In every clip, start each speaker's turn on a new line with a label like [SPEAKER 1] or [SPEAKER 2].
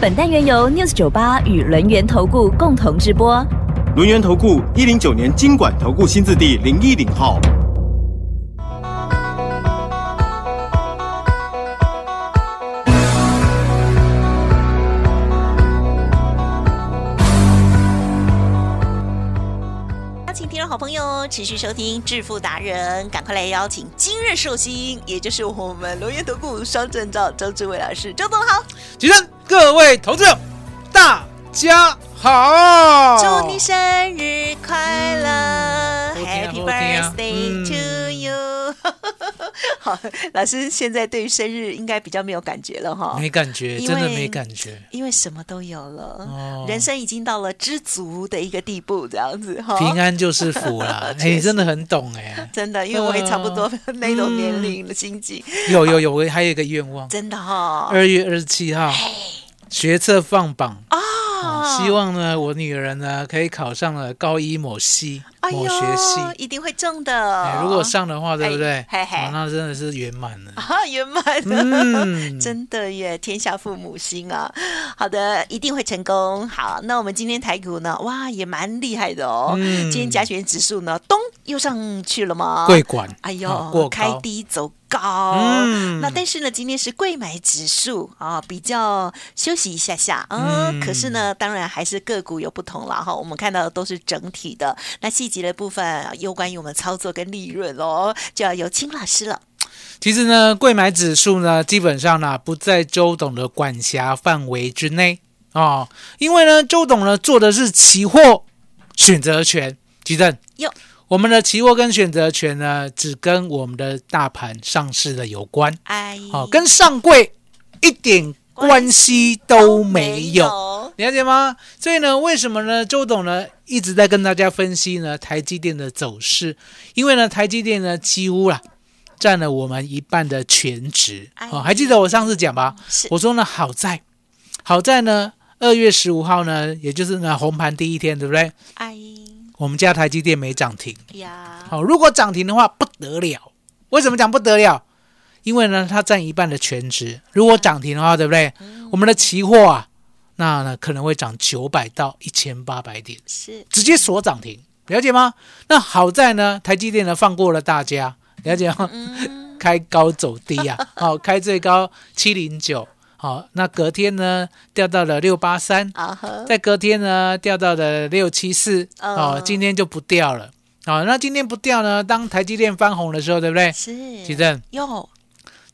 [SPEAKER 1] 本单元由 News 九八与轮源投顾共同直播。
[SPEAKER 2] 轮源投顾一零九年经管投顾新字第零一零号。
[SPEAKER 3] 邀请听众好朋友持续收听致富达人，赶快来邀请今日寿星，也就是我们轮源投顾双证照周志伟老师，周总好，
[SPEAKER 4] 起身，各位投资者，大家好，
[SPEAKER 3] 祝你生日快乐，Happy birthday
[SPEAKER 4] 嗯。
[SPEAKER 3] to you。好，老师现在对于生日应该比较没有感觉了哈，
[SPEAKER 4] 没感觉，真的没感觉。
[SPEAKER 3] 因为什么都有了，
[SPEAKER 4] 哦。
[SPEAKER 3] 人生已经到了知足的一个地步，这样子哈。
[SPEAKER 4] 平安就是福啦，哎，真的很懂哎。
[SPEAKER 3] 真的，因为我也差不多
[SPEAKER 4] 嗯
[SPEAKER 3] 那种年龄的心境，
[SPEAKER 4] 有有有，我还有一个愿望，
[SPEAKER 3] 真的哈、
[SPEAKER 4] 二月二十七号学测放榜。
[SPEAKER 3] 啊
[SPEAKER 4] 哦，希望呢我女儿呢可以考上了高一某系
[SPEAKER 3] 哎
[SPEAKER 4] 某学系。
[SPEAKER 3] 一定会中的。
[SPEAKER 4] 哎，如果上的话，对不对？
[SPEAKER 3] 哦嘿嘿
[SPEAKER 4] 哦那真的是圆满了。
[SPEAKER 3] 啊圆满的。
[SPEAKER 4] 嗯，
[SPEAKER 3] 真的耶，天下父母心啊！好的，一定会成功。好，那我们今天台股呢？哇，也蛮厉害的哦。
[SPEAKER 4] 嗯
[SPEAKER 3] 今天加权指数呢，咚又上去了吗？
[SPEAKER 4] 贵管，
[SPEAKER 3] 哎呦，开，低走高。
[SPEAKER 4] 嗯
[SPEAKER 3] 那但是呢，今天是贵买指数啊，比较休息一下下啊。
[SPEAKER 4] 嗯
[SPEAKER 3] 可是呢，当然还是个股有不同了哈。我们看到的都是整体的，那细节的部分有关于我们操作跟利润哦，就要由金老师了。
[SPEAKER 4] 其实呢，贵买指数呢，基本上呢不在周董的管辖范围之内哦，因为呢，周董呢做的是期货选择权，吉正
[SPEAKER 3] 哟。
[SPEAKER 4] 我们的期货跟选择权呢，只跟我们的大盘上市的有关，
[SPEAKER 3] 哎，
[SPEAKER 4] 哦，跟上柜一点关系都没有。了解吗？所以呢，为什么呢？周董呢一直在跟大家分析呢台积电的走势，因为呢台积电呢几乎啦占了我们一半的全值。
[SPEAKER 3] 哎
[SPEAKER 4] 哦，还记得我上次讲吧？我说呢好在，好在呢二月十五号呢，也就是呢红盘第一天，对不对？
[SPEAKER 3] 哎
[SPEAKER 4] 我们家台积电没涨停。
[SPEAKER 3] 呀，
[SPEAKER 4] 好、如果涨停的话不得了。为什么讲不得了？因为呢它占一半的全值，如果涨停的话，对不对？我们的期货啊，那呢可能会涨九百到一千八百点，
[SPEAKER 3] 是
[SPEAKER 4] 直接锁涨停，了解吗？那好在呢，台积电呢放过了大家，了解吗？开高走低啊，好、开最高七零九，好，那隔天呢掉到了六八三，在隔天呢掉到了六七四，哦
[SPEAKER 3] 嗯，
[SPEAKER 4] 今天就不掉了，好、那今天不掉呢，当台积电翻红的时候，对不对？
[SPEAKER 3] 是
[SPEAKER 4] 其正
[SPEAKER 3] 哟，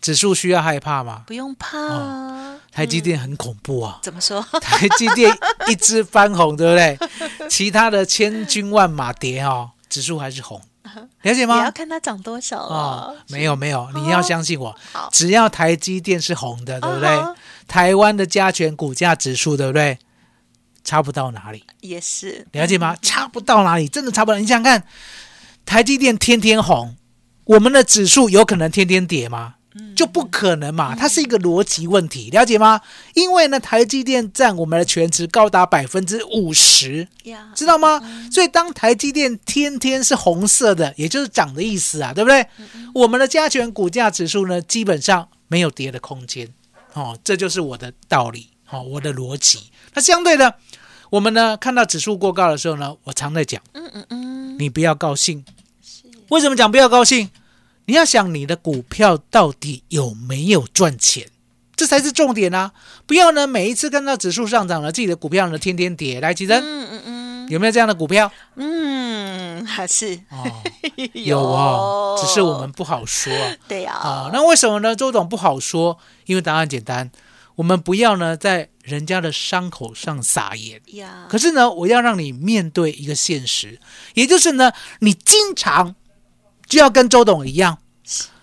[SPEAKER 4] 指数需要害怕吗？
[SPEAKER 3] 不用怕啊。
[SPEAKER 4] 台积电很恐怖啊，
[SPEAKER 3] 怎么说？
[SPEAKER 4] 台积电一只翻红，对不对？其他的千军万马跌哦，指数还是红，了解
[SPEAKER 3] 吗？你
[SPEAKER 4] 要？
[SPEAKER 3] 看它涨多少
[SPEAKER 4] 啊、
[SPEAKER 3] 啊。
[SPEAKER 4] 没有没有，你要相信我
[SPEAKER 3] 好，
[SPEAKER 4] 只要台积电是红的，对不对？台湾的加权股价指数，对不对？差不到哪里，
[SPEAKER 3] 也是
[SPEAKER 4] 了解吗？差不到哪里，真的差不到。你想想看，台积电天天红，我们的指数有可能天天跌吗？就不可能嘛，它是一个逻辑问题，了解吗？因为呢，台积电占我们的全值高达百分之五十，知道吗？所以当台积电天天是红色的，也就是涨的意思啊，对不对？我们的加权股价指数呢，基本上没有跌的空间，哦，这就是我的道理，哦，我的逻辑。那相对的，我们呢看到指数过高的时候呢，我常在讲，
[SPEAKER 3] 嗯嗯嗯，
[SPEAKER 4] 你不要高兴。为什么讲不要高兴？你要想你的股票到底有没有赚钱，这才是重点啊！不要呢每一次看到指数上涨了，自己的股票呢天天跌。来，吉珍、
[SPEAKER 3] 嗯嗯嗯
[SPEAKER 4] 有没有这样的股票？
[SPEAKER 3] 嗯，还是
[SPEAKER 4] 哦，有哦，只是我们不好说啊。
[SPEAKER 3] 对呀
[SPEAKER 4] 啊，那为什么呢？周董不好说，因为答案简单，我们不要呢在人家的伤口上撒盐。
[SPEAKER 3] 呀，
[SPEAKER 4] 可是呢，我要让你面对一个现实，也就是呢，你经常就要跟周董一样，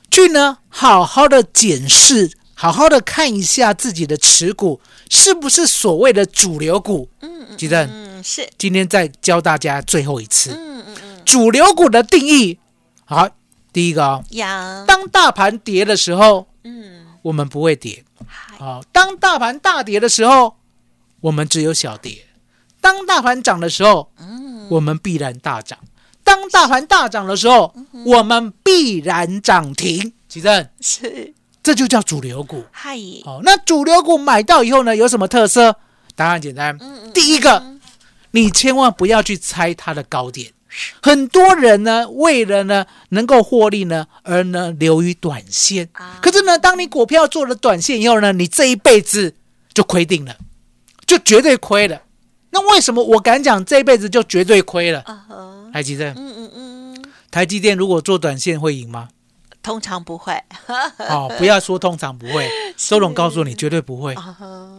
[SPEAKER 4] 去呢好好的检视，好好的看一下自己的持股是不是所谓的主流股。
[SPEAKER 3] 嗯嗯
[SPEAKER 4] 吉正，
[SPEAKER 3] 嗯，是，
[SPEAKER 4] 今天再教大家最后一次。
[SPEAKER 3] 嗯嗯嗯，
[SPEAKER 4] 主流股的定义。好，第一个哦，当大盘跌的时候，
[SPEAKER 3] 嗯，
[SPEAKER 4] 我们不会跌。
[SPEAKER 3] 嗨，
[SPEAKER 4] 好，当大盘大跌的时候，我们只有小跌；当大盘涨的时候，
[SPEAKER 3] 嗯，
[SPEAKER 4] 我们必然大涨；当大盘大涨的时候，我们必然涨停。奇正，
[SPEAKER 3] 是，
[SPEAKER 4] 这就叫主流股。
[SPEAKER 3] 嗨，
[SPEAKER 4] 好，那主流股买到以后呢，有什么特色？答案简单，
[SPEAKER 3] 嗯嗯
[SPEAKER 4] 第一个，你千万不要去猜它的高点。很多人呢，为了呢能够获利呢，而呢流于短线。
[SPEAKER 3] 啊
[SPEAKER 4] 可是呢，当你股票做了短线以后呢，你这一辈子就亏定了，就绝对亏了。那为什么我敢讲这一辈子就绝对亏了？台积电，
[SPEAKER 3] 嗯嗯嗯，
[SPEAKER 4] 台积电如果做短线会赢吗？
[SPEAKER 3] 通常不会，
[SPEAKER 4] 哦，不要说通常不会，周董告诉你绝对不会。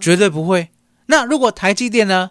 [SPEAKER 4] 绝对不会。那如果台积电呢，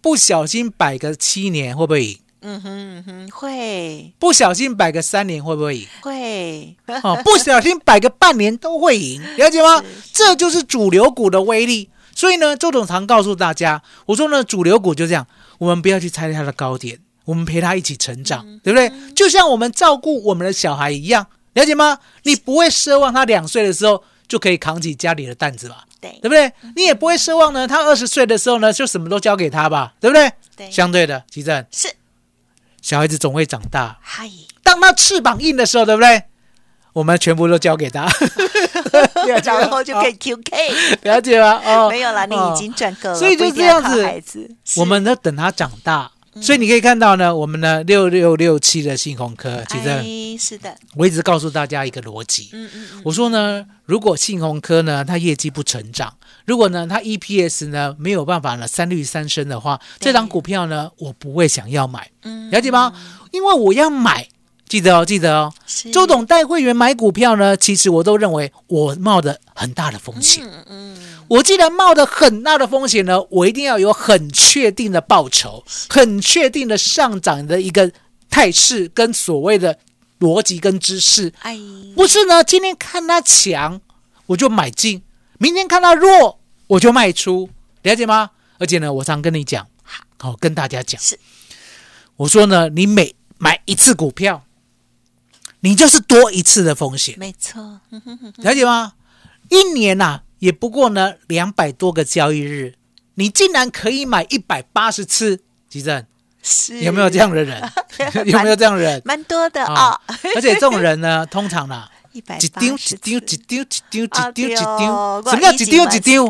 [SPEAKER 4] 不小心摆个七年会不会赢？
[SPEAKER 3] 嗯哼嗯哼，会
[SPEAKER 4] 不小心摆个三年会不会赢？
[SPEAKER 3] 会，
[SPEAKER 4] 哦，不小心摆个半年都会赢，了解吗？这就是主流股的威力。所以呢，周董常告诉大家，我说呢，主流股就这样，我们不要去猜它的高点，我们陪他一起成长，对不对？就像我们照顾我们的小孩一样，了解吗？你不会奢望他两岁的时候就可以扛起家里的担子吧？
[SPEAKER 3] 对。
[SPEAKER 4] 对不对？你也不会奢望呢，他二十岁的时候呢，就什么都交给他吧，对不对？
[SPEAKER 3] 对，
[SPEAKER 4] 相对的，吉正，
[SPEAKER 3] 是，
[SPEAKER 4] 小孩子总会长大，
[SPEAKER 3] 嗨，
[SPEAKER 4] 当他翅膀硬的时候，对不对？我们全部都交给他，
[SPEAKER 3] 然后就可以 QK，
[SPEAKER 4] 了解吗？哦，
[SPEAKER 3] 没有啦，你
[SPEAKER 4] 哦
[SPEAKER 3] 已经赚够了，
[SPEAKER 4] 所以就这样子。
[SPEAKER 3] 孩子，
[SPEAKER 4] 我们呢等他长大，所以你可以看到呢，我们呢六六六七的信鸿科，其实
[SPEAKER 3] 哎，是的，
[SPEAKER 4] 我一直告诉大家一个逻辑，
[SPEAKER 3] 嗯嗯嗯，
[SPEAKER 4] 我说呢，如果信鸿科呢它业绩不成长，如果呢它 EPS 呢没有办法呢三率三升的话，这张股票呢我不会想要买，
[SPEAKER 3] 嗯。
[SPEAKER 4] 了解吗？因为我要买。记得哦，记得哦，周董带会员买股票呢，其实我都认为我冒着很大的风险。
[SPEAKER 3] 嗯嗯，
[SPEAKER 4] 我既然冒着很大的风险呢，我一定要有很确定的报酬，很确定的上涨的一个态势跟所谓的逻辑跟知识，
[SPEAKER 3] 哎，
[SPEAKER 4] 不是呢？今天看它强我就买进，明天看它弱我就卖出，了解吗？而且呢，我常跟你讲，好、跟大家讲，
[SPEAKER 3] 是。
[SPEAKER 4] 我说呢，你每买一次股票，你就是多一次的风险。
[SPEAKER 3] 没错，
[SPEAKER 4] 了解吗？一年呐、也不过呢两百多个交易日，你竟然可以买一百八十次，吉正。
[SPEAKER 3] 是。
[SPEAKER 4] 有没有这样的人？有没有这样的人？
[SPEAKER 3] 蛮多的
[SPEAKER 4] 啊
[SPEAKER 3] 啊，
[SPEAKER 4] 而且这种人呢，通常呢，
[SPEAKER 3] 一百
[SPEAKER 4] 几丢几丢几丢几丢几
[SPEAKER 3] 啊
[SPEAKER 4] 丢几丢，
[SPEAKER 3] 丢
[SPEAKER 4] 什么叫几丢几丢？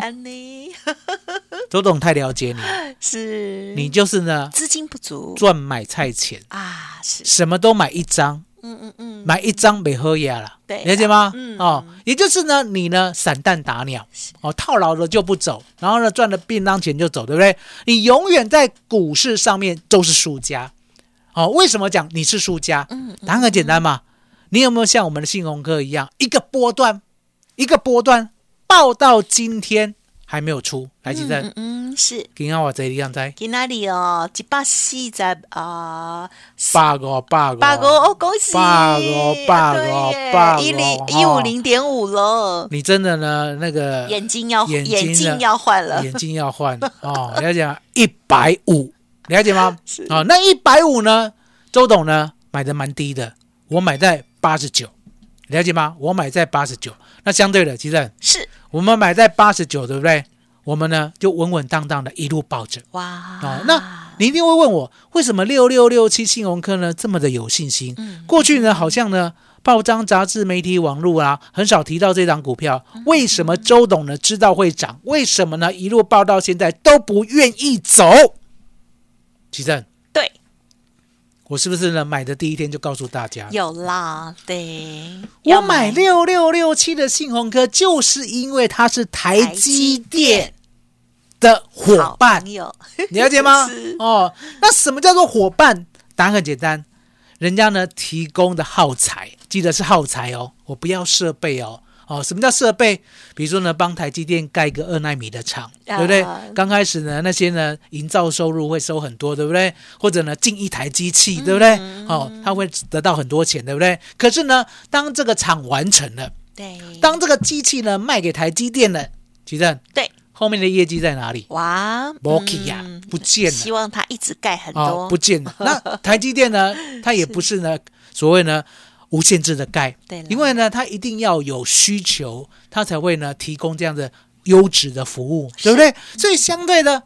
[SPEAKER 4] 周董太了解你，
[SPEAKER 3] 是。
[SPEAKER 4] 你就是呢
[SPEAKER 3] 资金不足。
[SPEAKER 4] 赚买菜钱，
[SPEAKER 3] 啊，是，
[SPEAKER 4] 什么都买一张，
[SPEAKER 3] 嗯嗯嗯，
[SPEAKER 4] 买一张没喝呀了，
[SPEAKER 3] 对
[SPEAKER 4] 了解吗？
[SPEAKER 3] 嗯
[SPEAKER 4] 哦，也就是呢，你呢散弹打鸟，哦，套牢了就不走，然后呢赚了便当钱就走，对不对？你永远在股市上面都是输家。哦，为什么讲你是输家？
[SPEAKER 3] 嗯
[SPEAKER 4] 答案很简单嘛，你有没有像我们的信鸿哥一样，一个波段，一个波段报到今天还没有出，来记
[SPEAKER 3] 嗯
[SPEAKER 4] 得
[SPEAKER 3] 嗯嗯是。
[SPEAKER 4] 今天我这里样在
[SPEAKER 3] 今哪里哦？一百四十啊，
[SPEAKER 4] 八个八个
[SPEAKER 3] 八个哦，恭喜！
[SPEAKER 4] 八个八个八个
[SPEAKER 3] 一零
[SPEAKER 4] 哦
[SPEAKER 3] 一五零点五了，
[SPEAKER 4] 你真的呢那个
[SPEAKER 3] 眼睛要
[SPEAKER 4] 眼睛
[SPEAKER 3] 眼睛要换了，
[SPEAKER 4] 眼睛要换哦，了解吗？一百五，了解吗
[SPEAKER 3] 是？
[SPEAKER 4] 哦，那一百五呢？周董呢买的蛮低的，我买在八十九，了解吗？我买在八十九，那相对的，其实
[SPEAKER 3] 是
[SPEAKER 4] 我们买在八十九，对不对？我们呢就稳稳当当的一路抱着。
[SPEAKER 3] 哇
[SPEAKER 4] 哦，那你一定会问我，为什么六六六七信鸿科呢这么的有信心？
[SPEAKER 3] 嗯
[SPEAKER 4] 过去呢好像呢报章、杂志、媒体、网络啊很少提到这张股票，
[SPEAKER 3] 嗯
[SPEAKER 4] 为什么周董呢知道会涨？为什么呢一路报到现在都不愿意走？奇正，
[SPEAKER 3] 对
[SPEAKER 4] 我是不是呢买的第一天就告诉大家？
[SPEAKER 3] 有啦，对，
[SPEAKER 4] 我
[SPEAKER 3] 要
[SPEAKER 4] 买六六六七的信鸿科，就是因为它是台积电的伙伴你了解吗？哦，那什么叫做伙伴？答案很简单，人家呢提供的耗材，记得是耗材哦，我不要设备哦。哦，什么叫设备？比如说呢，帮台积电盖一个二纳米的厂，对不对
[SPEAKER 3] 啊？
[SPEAKER 4] 刚开始呢，那些呢营造收入会收很多，对不对？或者呢进一台机器，对不对？哦，他会得到很多钱，对不对？可是呢，当这个厂完成了，
[SPEAKER 3] 对，
[SPEAKER 4] 当这个机器呢卖给台积电了，奇正，
[SPEAKER 3] 对，
[SPEAKER 4] 后面的业绩在哪里？
[SPEAKER 3] 哇，
[SPEAKER 4] 没去呀
[SPEAKER 3] 嗯
[SPEAKER 4] 不见了
[SPEAKER 3] 希望它一直盖很
[SPEAKER 4] 哦
[SPEAKER 3] 多，，
[SPEAKER 4] 不见了。那台积电呢，它也不是呢所谓呢无限制的盖，
[SPEAKER 3] 对
[SPEAKER 4] 因为呢它一定要有需求，它才会呢提供这样的优质的服务，对不对？所以相对的，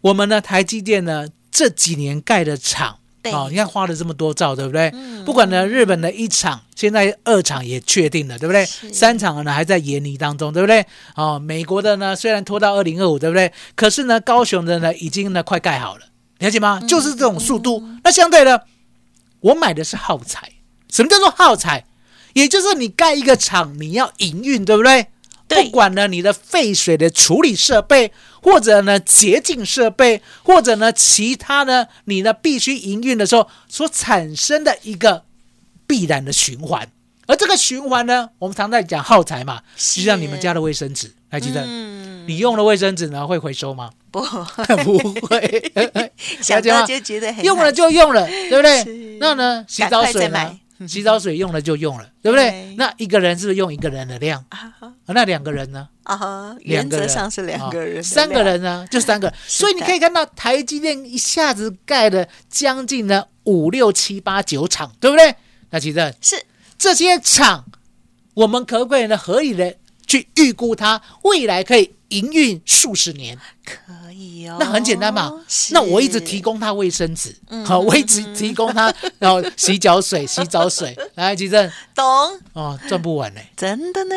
[SPEAKER 4] 我们呢台积电呢这几年盖的厂。
[SPEAKER 3] 对
[SPEAKER 4] 哦，你看花了这么多兆，对不对？
[SPEAKER 3] 嗯
[SPEAKER 4] 不管呢，日本的一厂，现在二厂也确定了，对不对？三厂呢还在研拟当中，对不对？哦，美国的呢虽然拖到二零二五，对不对？可是呢，高雄的呢已经呢快盖好了，了解
[SPEAKER 3] 嗯
[SPEAKER 4] 吗？就是这种速度。那相对的，我买的是耗材。什么叫做耗材？也就是你盖一个厂，你要营运，对不对？
[SPEAKER 3] 对
[SPEAKER 4] 不管呢你的废水的处理设备，或者呢洁净设备，或者呢其他呢你呢必须营运的时候所产生的一个必然的循环。而这个循环呢，我们常在讲耗材嘛，就像你们家的卫生纸，还记得？
[SPEAKER 3] 嗯，
[SPEAKER 4] 你用的卫生纸呢会回收吗？
[SPEAKER 3] 不
[SPEAKER 4] 不会，
[SPEAKER 3] 想到就觉得很
[SPEAKER 4] 用了就用了，对不
[SPEAKER 3] 是
[SPEAKER 4] 对？那呢，洗澡水呢？洗澡水用了就用了，对不对
[SPEAKER 3] 对？
[SPEAKER 4] 那一个人是不是用一个人的量？
[SPEAKER 3] 啊
[SPEAKER 4] 那两个人呢？
[SPEAKER 3] 啊哈，原则上是两个人
[SPEAKER 4] 哦三个人呢，就三个。所以你可以看到台积电一下子盖了将近呢五六七八九厂，对不对？那其实
[SPEAKER 3] 是
[SPEAKER 4] 这些厂，我们可不可以呢合理的去预估它未来可以营运数十年？
[SPEAKER 3] 可以哦，
[SPEAKER 4] 那很简单嘛。那我一直提供他卫生纸，
[SPEAKER 3] 嗯
[SPEAKER 4] 好，我一直提供他 然后洗脚水、洗澡水，来，吉正
[SPEAKER 3] 懂，
[SPEAKER 4] 哦，赚不完呢。
[SPEAKER 3] 真的呢。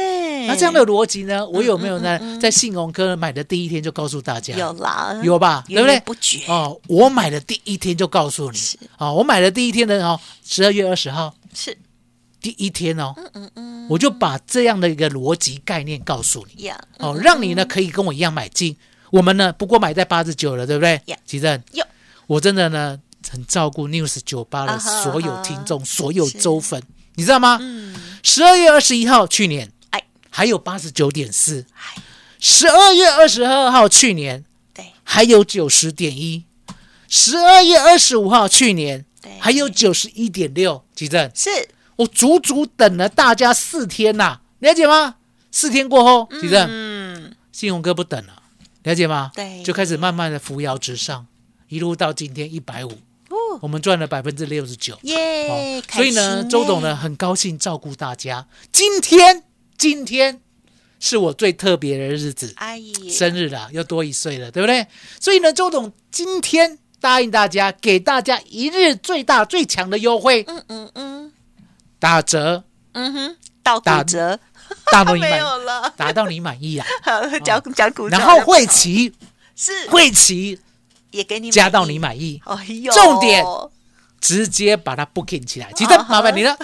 [SPEAKER 4] 那这样的逻辑呢，我有没有呢
[SPEAKER 3] 嗯嗯嗯？
[SPEAKER 4] 在信用科买的第一天就告诉大家？
[SPEAKER 3] 有啦，
[SPEAKER 4] 有吧？对不对？
[SPEAKER 3] 不绝
[SPEAKER 4] 哦，我买的第一天就告诉你
[SPEAKER 3] 是，
[SPEAKER 4] 哦，我买的第一天的哦，十二月二十号
[SPEAKER 3] 是，
[SPEAKER 4] 第一天哦，
[SPEAKER 3] 嗯嗯
[SPEAKER 4] 我就把这样的一个逻辑概念告诉你，
[SPEAKER 3] 呀，
[SPEAKER 4] 哦，让你呢可以跟我一样买进。我们呢，不过买在八十九了，对不对？吉正，我真的呢很照顾 News 酒吧的所有听众、所有周粉，你知道吗？
[SPEAKER 3] 嗯，
[SPEAKER 4] 十二月二十一号去年，
[SPEAKER 3] 哎。
[SPEAKER 4] 还有八十九点四。
[SPEAKER 3] 哎；
[SPEAKER 4] 十二月二十二号去年。
[SPEAKER 3] 对。
[SPEAKER 4] 还有九十点一；十二月二十五号去年。
[SPEAKER 3] 对，
[SPEAKER 4] 还有九十一点六。吉正，
[SPEAKER 3] 是。
[SPEAKER 4] 我足足等了大家四天呐、了解吗？四天过后，吉正，
[SPEAKER 3] 嗯，
[SPEAKER 4] 信用哥不等了，了解吗？
[SPEAKER 3] 对。
[SPEAKER 4] 就开始慢慢的扶摇直上，一路到今天一百五，
[SPEAKER 3] 哦，
[SPEAKER 4] 我们赚了百分之六十九。
[SPEAKER 3] 耶，开
[SPEAKER 4] 所以呢，周董呢，很高兴照顾大家。今天，今天是我最特别的日子，
[SPEAKER 3] 阿姨
[SPEAKER 4] 生日了，又多一岁了，对不对？所以呢，周董今天答应大家，给大家一日最大最强的优惠，
[SPEAKER 3] 嗯嗯嗯。
[SPEAKER 4] 打折，
[SPEAKER 3] 嗯哼，到骨
[SPEAKER 4] 打
[SPEAKER 3] 折。没
[SPEAKER 4] 打到你满，
[SPEAKER 3] 有了，
[SPEAKER 4] 打到你满意啊。
[SPEAKER 3] 好讲讲骨折，
[SPEAKER 4] 然后会期，
[SPEAKER 3] 是。
[SPEAKER 4] 会期
[SPEAKER 3] 也给你
[SPEAKER 4] 加到你
[SPEAKER 3] 满
[SPEAKER 4] 意，
[SPEAKER 3] 哎呦，
[SPEAKER 4] 重点直接把它 booking 起来。记得
[SPEAKER 3] 啊哈
[SPEAKER 4] 麻烦你了。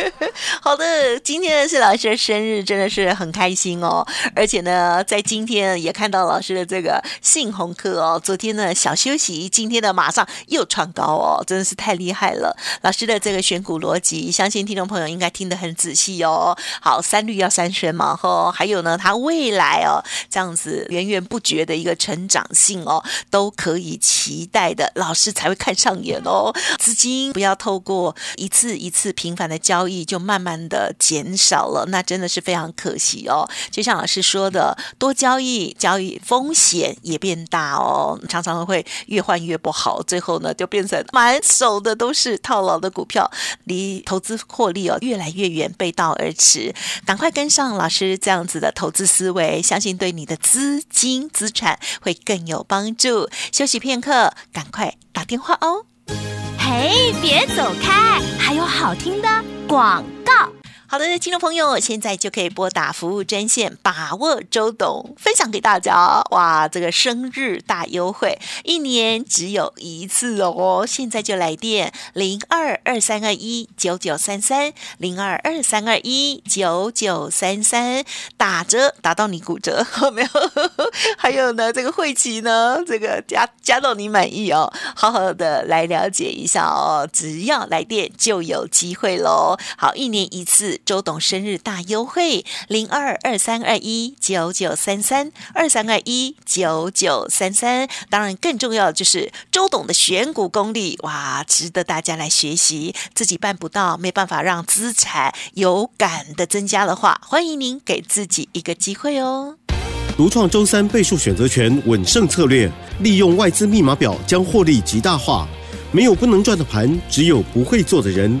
[SPEAKER 3] 好的，今天呢是老师的生日，真的是很开心哦。而且呢，在今天也看到老师的这个信鸿课哦，昨天呢小休息，今天呢马上又创高哦，真的是太厉害了。老师的这个选股逻辑，相信听众朋友应该听得很仔细哦。好，三率要三升嘛，吼，还有呢，它未来哦这样子源源不绝的一个成长性哦，都可以期待的，老师才会看上眼哦。资金不要透过一次一次频繁的交易就慢慢的减少了，那真的是非常可惜哦。就像老师说的，多交易，交易风险也变大哦，常常会越换越不好，最后呢就变成满手的都是套牢的股票，离投资获利哦越来越远，背道而驰。赶快跟上老师这样子的投资思维，相信对你的资金资产会更有帮助。休息片刻，赶快打电话哦。
[SPEAKER 1] 嘿，别走开，还有好听的广告。
[SPEAKER 3] 好的，听众朋友，现在就可以拨打服务专线，把握周董分享给大家。哇，这个生日大优惠，一年只有一次哦！现在就来电零二二三二一九九三三零二二三二一九九三三，打折打到你骨折，没有？还有呢，这个会期呢，这个加加到你满意哦，好好的来了解一下哦。只要来电就有机会喽。好，一年一次。周董生日大优惠，零二二三二一九九三三二三二一九九三三。当然，更重要的就是周董的选股功力，哇，值得大家来学习。自己办不到，没办法让资产有感的增加的话，欢迎您给自己一个机会哦。
[SPEAKER 2] 独创周三倍数选择权稳胜策略，利用外资密码表将获利极大化。没有不能赚的盘，只有不会做的人。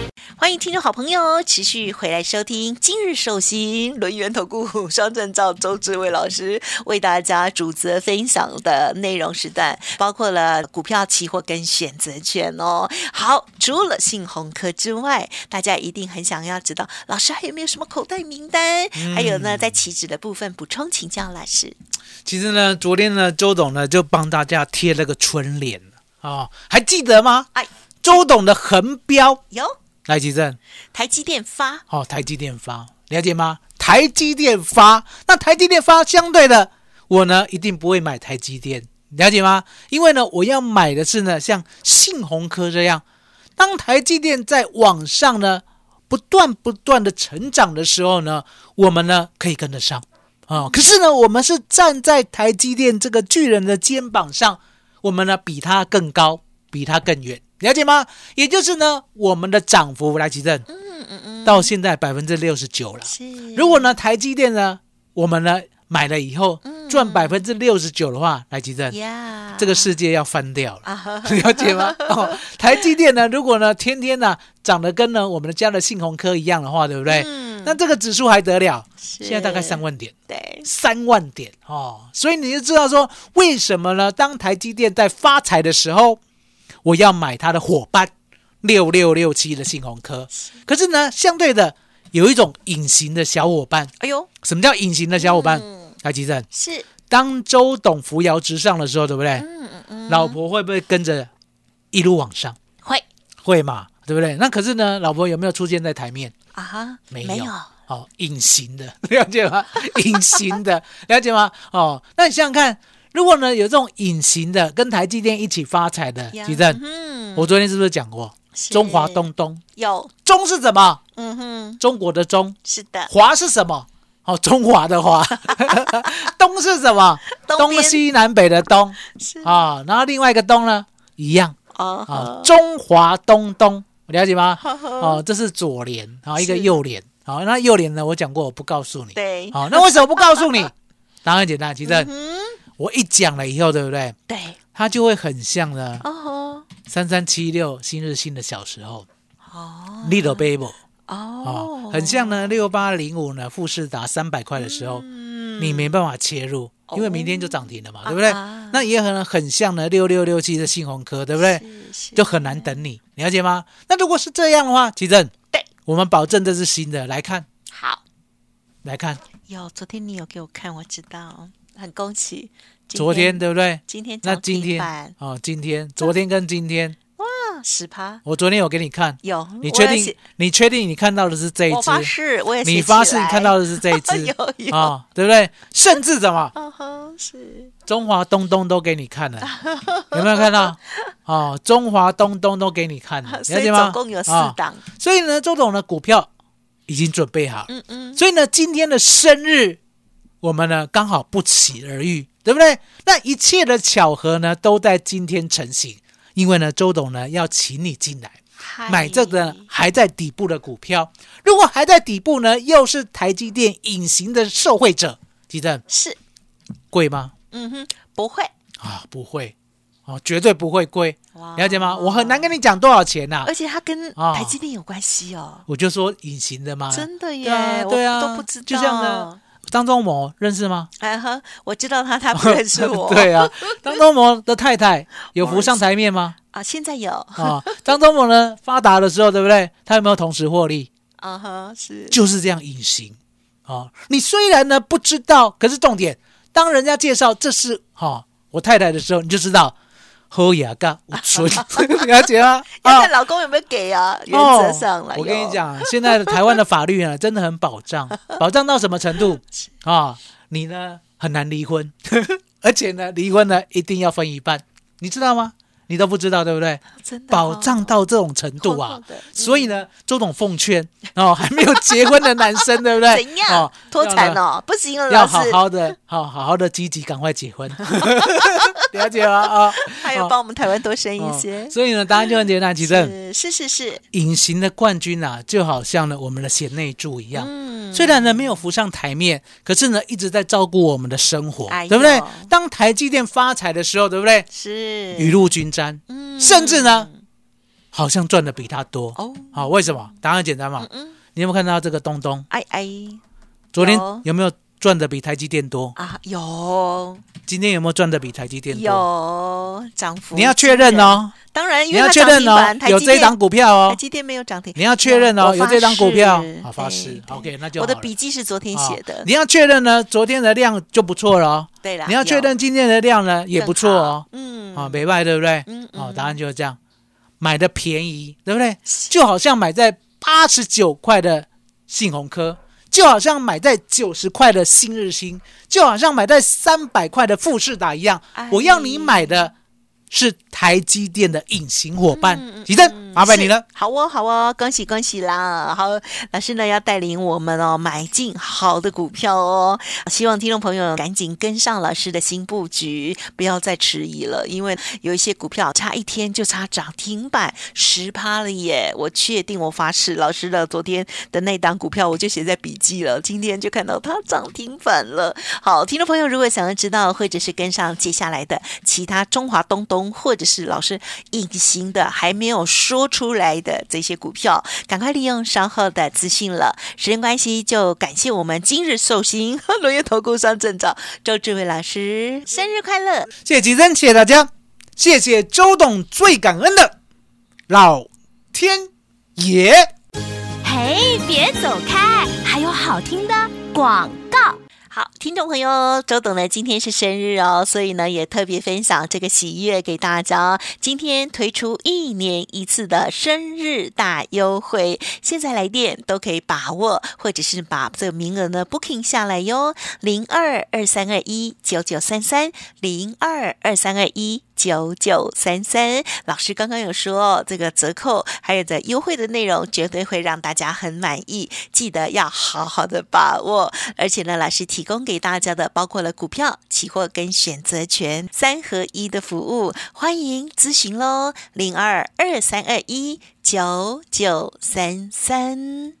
[SPEAKER 3] 欢迎听众好朋友持续回来收听今日寿星轮源投顾双证照周志伟老师为大家主责分享的内容时段，包括了股票、期货跟选择权哦。好，除了信鸿科之外，大家一定很想要知道老师还有没有什么口袋名单？还有呢，在期指的部分补充请教老师。
[SPEAKER 4] 其实呢，昨天呢，周董呢就帮大家贴了个春联啊，还记得吗？
[SPEAKER 3] 哎，
[SPEAKER 4] 周董的横标
[SPEAKER 3] 有
[SPEAKER 4] 来吉正，
[SPEAKER 3] 台积电发。
[SPEAKER 4] 哦，台积电发，了解吗？台积电发，那台积电发相对的，我呢一定不会买台积电，了解吗？因为呢，我要买的是呢，像信鸿科这样，当台积电在往上呢不断不断的成长的时候呢，我们呢可以跟得上。啊、可是呢，我们是站在台积电这个巨人的肩膀上，我们呢比他更高，比他更远，了解吗？也就是呢，我们的涨幅来提振，
[SPEAKER 3] 嗯嗯嗯，
[SPEAKER 4] 到现在百分之六十九了。
[SPEAKER 3] 是
[SPEAKER 4] 如果呢，台积电呢，我们呢买了以后
[SPEAKER 3] 嗯
[SPEAKER 4] 赚百分之六十九的话，来吉正，
[SPEAKER 3] 呀，
[SPEAKER 4] 这个世界要翻掉了。
[SPEAKER 3] 啊
[SPEAKER 4] 了解吗？哦，台积电呢，如果呢天天呢长得跟呢我们的家的信鸿科一样的话，对不对？
[SPEAKER 3] 嗯
[SPEAKER 4] 那这个指数还得了？
[SPEAKER 3] 是
[SPEAKER 4] 现在大概三万点，
[SPEAKER 3] 对
[SPEAKER 4] 三万点哦，所以你就知道说为什么呢？当台积电在发财的时候，我要买它的伙伴六六六七的信鸿科。可是呢，相对的有一种隐形的小伙伴，
[SPEAKER 3] 哎呦，
[SPEAKER 4] 什么叫隐形的小伙伴？
[SPEAKER 3] 嗯
[SPEAKER 4] 台积电，
[SPEAKER 3] 是
[SPEAKER 4] 当周董扶摇直上的时候，对不对？
[SPEAKER 3] 嗯嗯嗯，
[SPEAKER 4] 老婆会不会跟着一路往上？
[SPEAKER 3] 会
[SPEAKER 4] 会嘛，对不对？那可是呢，老婆有没有出现在台面？
[SPEAKER 3] 啊哈，
[SPEAKER 4] 没有
[SPEAKER 3] 没有，
[SPEAKER 4] 哦，隐形的，了解吗？隐形的，了解吗？哦，那你想想看，如果呢有这种隐形的跟台积电一起发财的，
[SPEAKER 3] 呀
[SPEAKER 4] 吉正，
[SPEAKER 3] 嗯
[SPEAKER 4] 我昨天是不是讲过？
[SPEAKER 3] 是。
[SPEAKER 4] 中华东东？
[SPEAKER 3] 有，
[SPEAKER 4] 中是什么？
[SPEAKER 3] 嗯哼，
[SPEAKER 4] 中国的中，
[SPEAKER 3] 是的，
[SPEAKER 4] 华是什么？哦，中华的华，东是什么？东西南北的东。
[SPEAKER 3] 是。
[SPEAKER 4] 啊、然后另外一个东呢，一样。
[SPEAKER 3] 哦。
[SPEAKER 4] 啊、中华东东，了解吗？哦，这是左联，啊、一个右联，好、那右联呢，我讲过，我不告诉你。
[SPEAKER 3] 对，
[SPEAKER 4] 好、那为什么不告诉你？答案很简单，其实
[SPEAKER 3] 嗯，
[SPEAKER 4] 我一讲了以后，对不对？
[SPEAKER 3] 对，
[SPEAKER 4] 它就会很像呢，
[SPEAKER 3] 哦。吼
[SPEAKER 4] 三三七六新日新的小时候。
[SPEAKER 3] 哦
[SPEAKER 4] ，Little Baby
[SPEAKER 3] 哦。
[SPEAKER 4] 哦，，很像呢六八零五呢富士达三百块的时候，
[SPEAKER 3] 嗯。
[SPEAKER 4] 你没办法切入，因为明天就涨停了嘛，对不对？
[SPEAKER 3] 啊？
[SPEAKER 4] 那也很很像呢六六六七的信鸿科，对不对？就很难等你，了解吗？那如果是这样的话，奇正，
[SPEAKER 3] 对，
[SPEAKER 4] 我们保证这是新的，来看，
[SPEAKER 3] 好。
[SPEAKER 4] 来看，
[SPEAKER 3] 有，昨天你有给我看，我知道，很恭喜。
[SPEAKER 4] 昨天对不对？
[SPEAKER 3] 今天
[SPEAKER 4] 那今天
[SPEAKER 3] 板
[SPEAKER 4] 哦，今天、昨天跟今天哇，
[SPEAKER 3] 十趴
[SPEAKER 4] 我昨天有给你看，
[SPEAKER 3] 有，
[SPEAKER 4] 你确定？你确定你看到的是这一只
[SPEAKER 3] 我发
[SPEAKER 4] 只？
[SPEAKER 3] 誓，我也写
[SPEAKER 4] 你发誓你看到的是这一只
[SPEAKER 3] 有 有，
[SPEAKER 4] 啊、对不对？甚至什么
[SPEAKER 3] 是
[SPEAKER 4] 中华东东都给你看了，有没有看到？哦，中华东东都给你看了，了解吗？
[SPEAKER 3] 总共有四
[SPEAKER 4] 啊
[SPEAKER 3] 档，
[SPEAKER 4] 所以呢，周董的股票已经准备好，
[SPEAKER 3] 嗯嗯，
[SPEAKER 4] 所以呢，今天的生日，我们呢刚好不期而遇，对不对？那一切的巧合呢，都在今天成型。因为呢，周董呢要请你进来
[SPEAKER 3] 嗨
[SPEAKER 4] 买这个还在底部的股票。如果还在底部呢，又是台积电隐形的受惠者，记得
[SPEAKER 3] 是，
[SPEAKER 4] 贵吗？
[SPEAKER 3] 嗯哼，不会，
[SPEAKER 4] 啊，不会，哦，绝对不会贵，
[SPEAKER 3] 哇
[SPEAKER 4] 了解吗？我很难跟你讲多少钱呐、
[SPEAKER 3] 而且它跟
[SPEAKER 4] 啊
[SPEAKER 3] 台积电有关系哦，
[SPEAKER 4] 我就说隐形的嘛，
[SPEAKER 3] 真的耶，
[SPEAKER 4] 对啊，
[SPEAKER 3] 我
[SPEAKER 4] 对啊，
[SPEAKER 3] 都不知道，
[SPEAKER 4] 就像呢，张忠谋认识吗？
[SPEAKER 3] 哎呵，我知道他，他不 认识我，
[SPEAKER 4] 对啊，张忠谋的太太有浮上台面吗？
[SPEAKER 3] 啊，现在有，
[SPEAKER 4] 啊，张忠谋呢发达的时候，对不对？他有没有同时获利？
[SPEAKER 3] 啊哈，是，
[SPEAKER 4] 就是这样隐形啊。你虽然呢不知道，可是重点，当人家介绍这是哈、我太太的时候，你就知道喝牙嘎无存，了解吗？
[SPEAKER 3] 要
[SPEAKER 4] 啊
[SPEAKER 3] 看老公有没有给啊，原则上了。
[SPEAKER 4] 哦我跟你，讲，现在的台湾的法律呢，真的很保障，保障到什么程度啊？你呢很难离婚，而且呢，离婚呢一定要分一半，你知道吗？你都不知道对不对？保
[SPEAKER 3] 哦
[SPEAKER 4] 障到这种程度啊！所以呢，周董奉劝哦，还没有结婚的男生，对不对？
[SPEAKER 3] 怎样
[SPEAKER 4] 哦，
[SPEAKER 3] 脱产哦？不行了，
[SPEAKER 4] 要好。好的，好好好的积极，赶快结婚，了解了？啊，
[SPEAKER 3] 还有
[SPEAKER 4] 哦
[SPEAKER 3] 帮我们台湾多生一
[SPEAKER 4] 哦
[SPEAKER 3] 些。
[SPEAKER 4] 所以呢，答案就很简单，其实
[SPEAKER 3] 是是是是，
[SPEAKER 4] 隐形的冠军啊，就好像呢我们的贤内助一样。
[SPEAKER 3] 嗯，
[SPEAKER 4] 虽然呢没有浮上台面，可是呢一直在照顾我们的生活，对不对？当台积电发财的时候，对不对？
[SPEAKER 3] 是
[SPEAKER 4] 雨露均沾，
[SPEAKER 3] 嗯
[SPEAKER 4] 甚至呢好像赚的比他多。
[SPEAKER 3] 哦，
[SPEAKER 4] 好、为什么？答案简单嘛。
[SPEAKER 3] 嗯，
[SPEAKER 4] 你有没有看到这个东东？
[SPEAKER 3] 哎哎
[SPEAKER 4] 昨天
[SPEAKER 3] 有
[SPEAKER 4] 有没有赚的比台积电多？
[SPEAKER 3] 啊，有。
[SPEAKER 4] 今天有没有赚的比台积电多？
[SPEAKER 3] 有涨幅，
[SPEAKER 4] 你要确认，哦，
[SPEAKER 3] 当然，因
[SPEAKER 4] 你要确认哦有这档股票哦。
[SPEAKER 3] 台
[SPEAKER 4] 哦，
[SPEAKER 3] 积电没有涨停，
[SPEAKER 4] 你要确认哦，有这档股票好发誓，OK，那就
[SPEAKER 3] 我的笔记是昨天
[SPEAKER 4] 好
[SPEAKER 3] 写的，
[SPEAKER 4] 你要确认呢，昨天的量就不错了哦。
[SPEAKER 3] 对了，
[SPEAKER 4] 你要确
[SPEAKER 3] 有
[SPEAKER 4] 认今天的量呢也不错哦。
[SPEAKER 3] 嗯，
[SPEAKER 4] 啊，没卖对不对？
[SPEAKER 3] 嗯
[SPEAKER 4] 哦，
[SPEAKER 3] 嗯
[SPEAKER 4] 答案就是这样，买的便宜，对不对？就好像买在八十九块的信鸿科，就好像买在九十块的新日新，就好像买在三百块的富士达一样
[SPEAKER 3] 哎。
[SPEAKER 4] 我要你买的是台积电的隐形伙伴吉正，麻烦你了。
[SPEAKER 3] 好哦，好哦，恭喜恭喜啦！好，老师呢要带领我们哦买进好的股票哦，希望听众朋友赶紧跟上老师的新布局，不要再迟疑了，因为有一些股票差一天就差涨停板十趴了耶！我确定，我发誓，老师的昨天的那档股票我就写在笔记了，今天就看到它涨停板了。好，听众朋友如果想要知道，或者是跟上接下来的其他中华东东，或者是老师隐形的还没有说出来的这些股票，赶快利用稍后的资讯了。时间关系，就感谢我们今日寿星 轮源投顾商证照周志伟老师生日快乐！
[SPEAKER 4] 谢谢吉珍，谢谢大家，谢谢周董，最感恩的老天爷。
[SPEAKER 1] 嘿，别走开，还有好听的广
[SPEAKER 3] 听众朋友，周董呢今天是生日哦，所以呢也特别分享这个喜悦给大家。今天推出一年一次的生日大优惠，现在来电都可以把握，或者是把这个名额呢 booking 下来哟，零二二三二一九九三三零二二三二一。九九三三，老师刚刚有说这个折扣还有这优惠的内容，绝对会让大家很满意，记得要好好的把握。而且呢，老师提供给大家的包括了股票、期货跟选择权三合一的服务，欢迎咨询喽，零二二三二一九九三三。